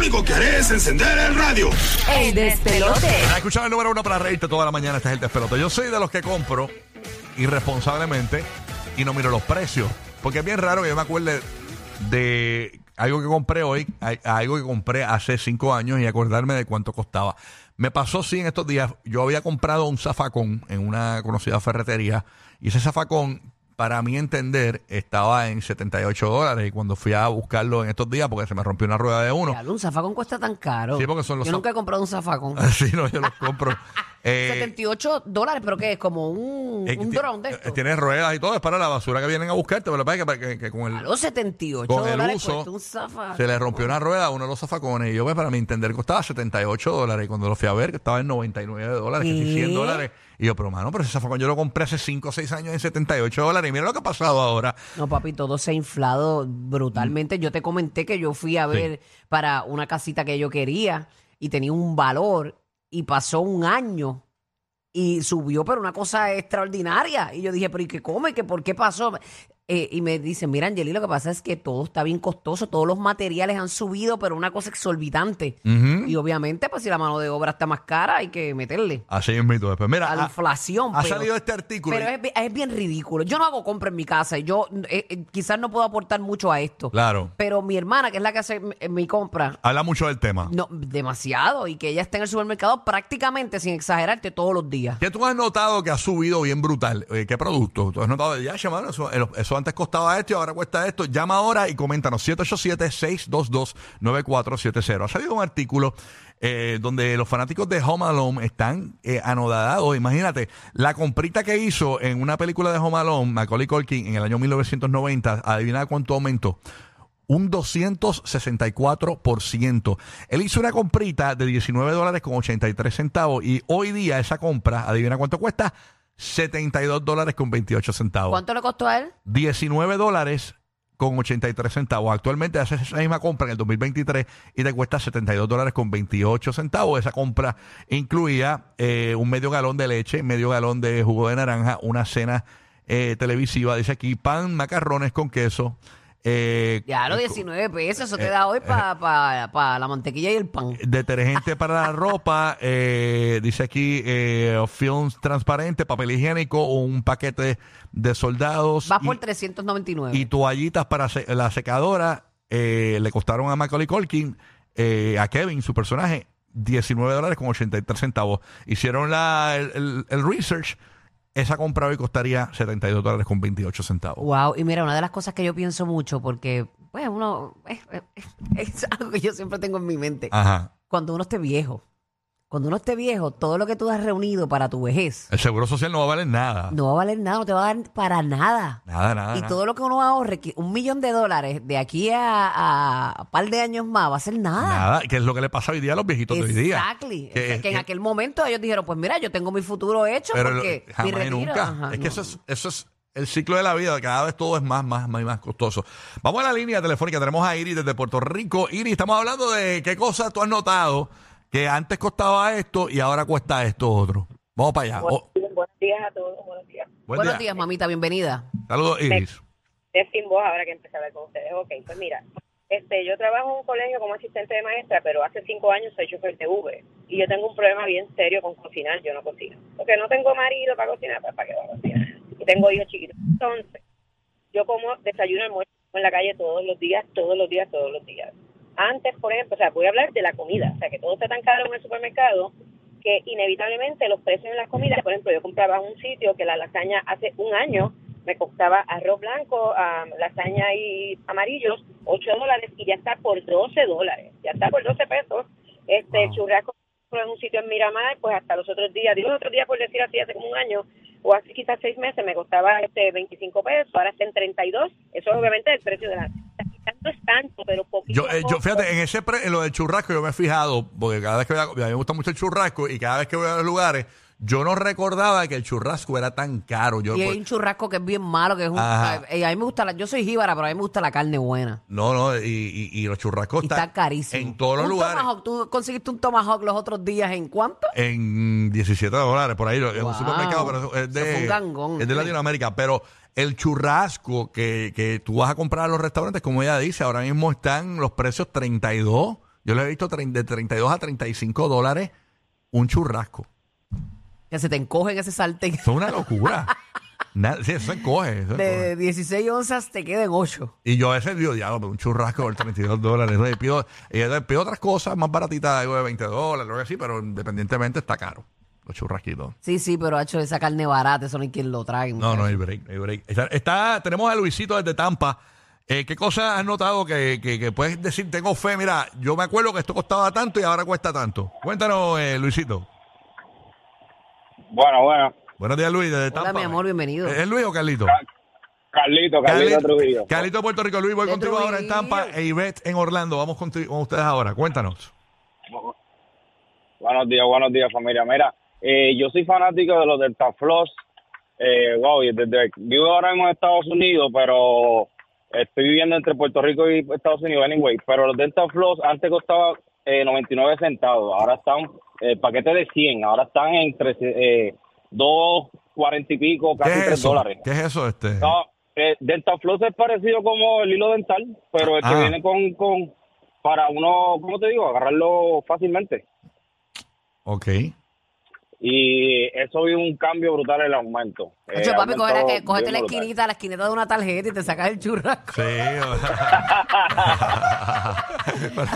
único que haré es encender el radio. El despelote. Has escuchado el número uno para reírte toda la mañana. Este es el despelote. Yo soy de los que compro irresponsablemente y no miro los precios. Porque es bien raro que yo me acuerde de algo que compré hoy, a algo que compré hace cinco años y acordarme de cuánto costaba. Me pasó, sí, en estos días. Yo había comprado un zafacón en una conocida ferretería y ese zafacón, para mi entender, estaba en 78 dólares. Y cuando fui a buscarlo en estos días, porque se me rompió una rueda de uno, un zafacón cuesta tan caro. Sí, porque son los Yo nunca he comprado un zafacón. así no, yo los compro. Eh, 78 dólares, pero ¿qué es? Como un, Eh, un dron de esto. Tiene ruedas y todo, es para la basura que vienen a buscarte, pero que que, que- que con el, Los 78 con el dólares uso cuesta un se le rompió una rueda a uno de los zafacones y yo, pues, para mi entender, costaba 78 dólares y cuando lo fui a ver, que estaba en 99 dólares, casi ¿Qué? 100 dólares. Y yo, pero mano, pero ese zafacón yo lo compré hace 5 o 6 años en 78 dólares y mira lo que ha pasado ahora. No, papi, todo se ha inflado brutalmente. Yo te comenté que yo fui a ver para una casita que yo quería y tenía un valor y pasó un año y subió, pero una cosa extraordinaria. Y yo dije, pero ¿y qué come? ¿Qué, ¿Por qué pasó? Eh, y me dicen, mira, Angeli, lo que pasa es que todo está bien costoso, todos los materiales han subido, pero una cosa exorbitante. Ujú. Y obviamente, pues si la mano de obra está más cara, hay que meterle Así es mito. Después, mira, a la ha, inflación. ha pero- salido este artículo. pero es, bi- es bien ridículo. Yo no hago compra en mi casa y yo eh, eh, quizás no puedo aportar mucho a esto. Claro. Pero mi hermana, que es la que hace mi, mi compra, Habla mucho del tema. no, demasiado. Y que ella está en el supermercado prácticamente, sin exagerarte, todos los días. ¿Qué tú has notado que ha subido bien brutal? Eh, ¿Qué producto? ¿Tú has notado? Ya, mano, eso, eso antes costaba esto y ahora cuesta esto. Llama ahora y coméntanos. 787-622-9470. Ha salido un artículo eh, donde los fanáticos de Home Alone están eh, anodadados. Imagínate, la comprita que hizo en una película de Home Alone, Macaulay Culkin, en el año 1990, adivina cuánto aumentó un 264%. Él hizo una comprita de 19 dólares con 83 centavos y hoy día esa compra, adivina cuánto cuesta, 72 dólares con 28 centavos. ¿Cuánto le costó a él? 19 dólares con 83 centavos. Actualmente haces esa misma compra en el 2023 y te cuesta 72 dólares con 28 centavos. Esa compra incluía eh, un medio galón de leche, medio galón de jugo de naranja, una cena eh, televisiva, dice aquí, pan, macarrones con queso. Eh, Ya, los eh, 19 pesos. Eso te da hoy para la mantequilla y el pan. detergente para la ropa, eh, dice aquí eh, films transparente, papel higiénico, un paquete de soldados Vas y, por 399. y toallitas para se- la secadora. eh, le costaron a Macaulay Culkin, eh, a Kevin, su personaje, 19 dólares con 83 centavos. Hicieron la, el, el- el research. Esa compra hoy costaría 72 dólares con 28 centavos. Wow, y mira, una de las cosas que yo pienso mucho, porque, pues, uno, es, es- es algo que yo siempre tengo en mi mente. Ajá. Cuando uno esté viejo, cuando uno esté viejo, todo lo que tú has reunido para tu vejez El seguro social no va a valer nada. no va a valer nada, no te va a dar para nada. Nada, nada. y nada. todo lo que uno ahorre, que un millón de dólares de aquí a, a un par de años más, va a ser nada. Nada, que es lo que le pasa hoy día a los viejitos de hoy día. Exactly. Que- O sea, que en que- aquel momento ellos dijeron, pues mira, yo tengo mi futuro hecho Pero lo- porque mi jamás y retiro- nunca. Ajá, es que no. eso es, eso es el ciclo de la vida. Cada vez todo es más, más, más y más costoso. Vamos a la línea telefónica. Tenemos a Iris desde Puerto Rico. Iris, estamos hablando de qué cosas tú has notado que antes costaba esto y ahora cuesta esto otro. Vamos para allá. Oh, Buenos días a todos, buenos días. buen Buenos día. días, mamita, bienvenida. Saludos, Iris. Es sin voz ahora que empecé a hablar con ustedes. Ok, pues mira, este, yo trabajo en un colegio como asistente de maestra, pero hace cinco años soy chofer de Uber. Y yo tengo un problema bien serio con cocinar, yo no cocino. Porque no tengo marido para cocinar, pues para qué voy a cocinar. Y tengo hijos chiquitos. Entonces, yo como desayuno, almuerzo en la calle todos los días, todos los días, todos los días. Antes, por ejemplo, o sea, voy a hablar de la comida, o sea, que todo está tan caro en el supermercado que inevitablemente los precios en las comidas, por ejemplo, yo compraba en un sitio que la lasaña hace un año me costaba arroz blanco, ah, lasaña y amarillos, 8 dólares y ya está por 12 dólares, ya está por 12 pesos. Este el churrasco en un sitio en Miramar, pues hasta los otros días, digo los otros días por decir así, hace como un año o hace quizás seis meses me costaba este 25 pesos, ahora está en 32, eso es obviamente el precio de la... No es tanto, pero poquito Yo, a eh, yo fíjate, en ese pre- en lo del churrasco yo me he fijado, porque cada vez que voy a, a mí me gusta mucho el churrasco y cada vez que voy a los lugares, yo no recordaba que el churrasco era tan caro. Yo, Y hay pues, un churrasco que es bien malo, que es un... Ajá. eh, a mí me gusta, la, yo soy jíbara, pero a mí me gusta la carne buena. no, no, y, y- y los churrascos Y están está carísimo. en todos los Un lugares. tomahawk, ¿Tú conseguiste un tomahawk los otros días en cuánto? en 17 dólares por ahí en un supermercado, pero es de, es de Latinoamérica. Pero el churrasco que, que tú vas a comprar a los restaurantes, como ella dice, ahora mismo están los precios 32, Yo lo he visto de 32 a 35 dólares un churrasco. Que se te encoge en ese sartén. Eso es una locura. Nada- sí, eso se coge. eso se coge. De 16 onzas te queden 8. Y yo a veces digo, diablo, pero un churrasco por 32 dólares. Entonces, pido, y pido otras cosas más baratitas, algo de 20 dólares, algo así, pero independientemente está caro. Los churrasquitos. Sí, sí, pero hecho esa carne barata, eso no hay quien lo trae. No, no hay break, no hay break. Está, está- tenemos a Luisito desde Tampa. Eh, ¿Qué cosas has notado que, que- que puedes decir, tengo fe? Mira, yo me acuerdo que esto costaba tanto y ahora cuesta tanto. Cuéntanos, eh, Luisito. Bueno, bueno. Buenos días, Luis, desde Tampa. Hola, mi amor, bienvenido. ¿Es Luis o Carlito? Carlito, Carlito Trujillo. Carlito de Puerto Rico. Luis, voy De contigo ahora en Trujillo. Tampa e Ivette en Orlando. Vamos contigo- con ustedes ahora. Cuéntanos. Buenos días, buenos días, familia. Mira, eh, yo soy fanático de los Delta Floss. Eh, wow, desde, vivo ahora mismo en Estados Unidos, pero estoy viviendo entre Puerto Rico y Estados Unidos, anyway. Pero los Delta Floss antes costaba eh, 99 centavos, ahora están, eh, paquete de 100, ahora están entre eh, 2.40 y pico, ¿Qué casi es 3 eso? dólares. ¿Qué es eso? Este? No, eh, Delta Floss es parecido como el hilo dental, pero el que Ah. viene con, con, para uno, ¿cómo te digo? Agarrarlo fácilmente. Ok. Y eso vio un cambio brutal en el aumento. Eh, Hacho, papi, la que- cógete la brutal. esquinita, la esquinita de una tarjeta y te sacas el churrasco. Sí.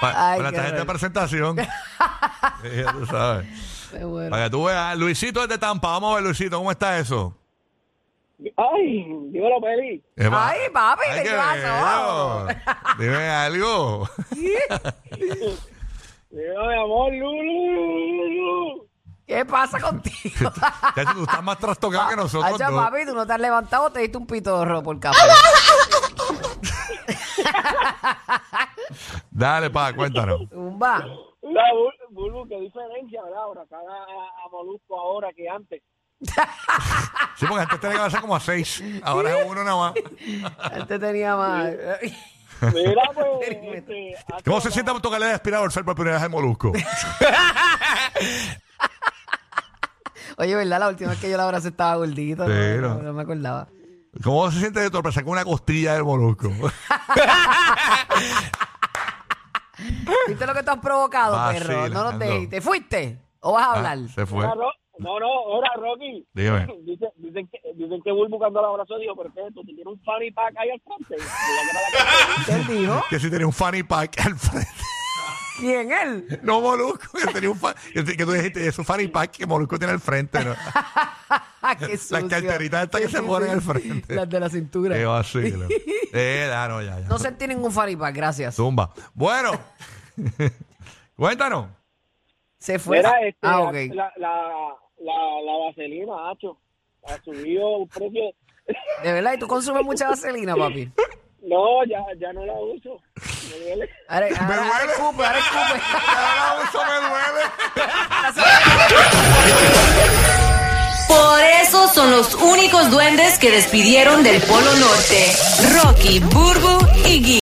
para, Ay, para tarjeta de presentación. Sí, ya tú sabes. Qué bueno. Para que tú veas. Luisito desde Tampa. Vamos a ver, Luisito, ¿cómo está eso? Ay, dímelo, Peli. Eh, Ay, papi, Ay, ¿qué pasó? Dime algo. Dímelo, mi amor, Lulu. ¿Qué pasa contigo? Ya tú estás más trastocado que nosotros Hacho, dos. papi, tú no te has levantado, te diste un pitorro por café. Dale, pa, cuéntanos. Zumba. La Bulu, qué diferencia, ¿verdad? Ahora cada a Molusco ahora que antes. Sí, porque antes tenía que hacer como a seis. Ahora es uno nada más. Antes tenía más. Mira, pues, este, ¿Cómo se siente tocarle de aspirador ser por primera vez al molusco? Oye, ¿verdad? La última vez que yo la abracé estaba gordito. Sí, no, no. no me acordaba. ¿Cómo se siente de tropezar con una costilla del molusco? ¿Viste lo que tú has provocado, perro? No nos dejes. ¿Te fuiste? ¿O vas a hablar? Ah, se fue. No, no, ahora, Rocky. Dígame. Dicen, dicen que, dicen que Bulbu cuando la abrazó dijo, pero ¿qué es esto? ¿Tú tienes un fanny pack ahí al frente? ¿Qué él dijo? Que si tenía un fanny pack al frente. ¿Quién él? No, Molusco, que tenía un fan, que, tú dijiste, es un fanny pack que Molusco tiene al frente, ¿no? Qué sucio. carteritas estas que se ponen al frente. Las de la cintura. Qué vacilo. Eh, ya, no, ya, ya. No sentí ningún faripack, gracias. Zumba. Bueno, cuéntanos. Se fue. Mira, este, ah, ok. la, la, la, la vaselina, Hacho, ha subido un precio. De verdad, ¿y tú consumes mucha vaselina, papi? No, ya, ya no la uso. Me duele. Ahora, ahora, ahora duele. escupe, ahora escupe. Eso me duele. Por eso son los únicos duendes que despidieron del Polo Norte. Rocky, Burbu y Gui.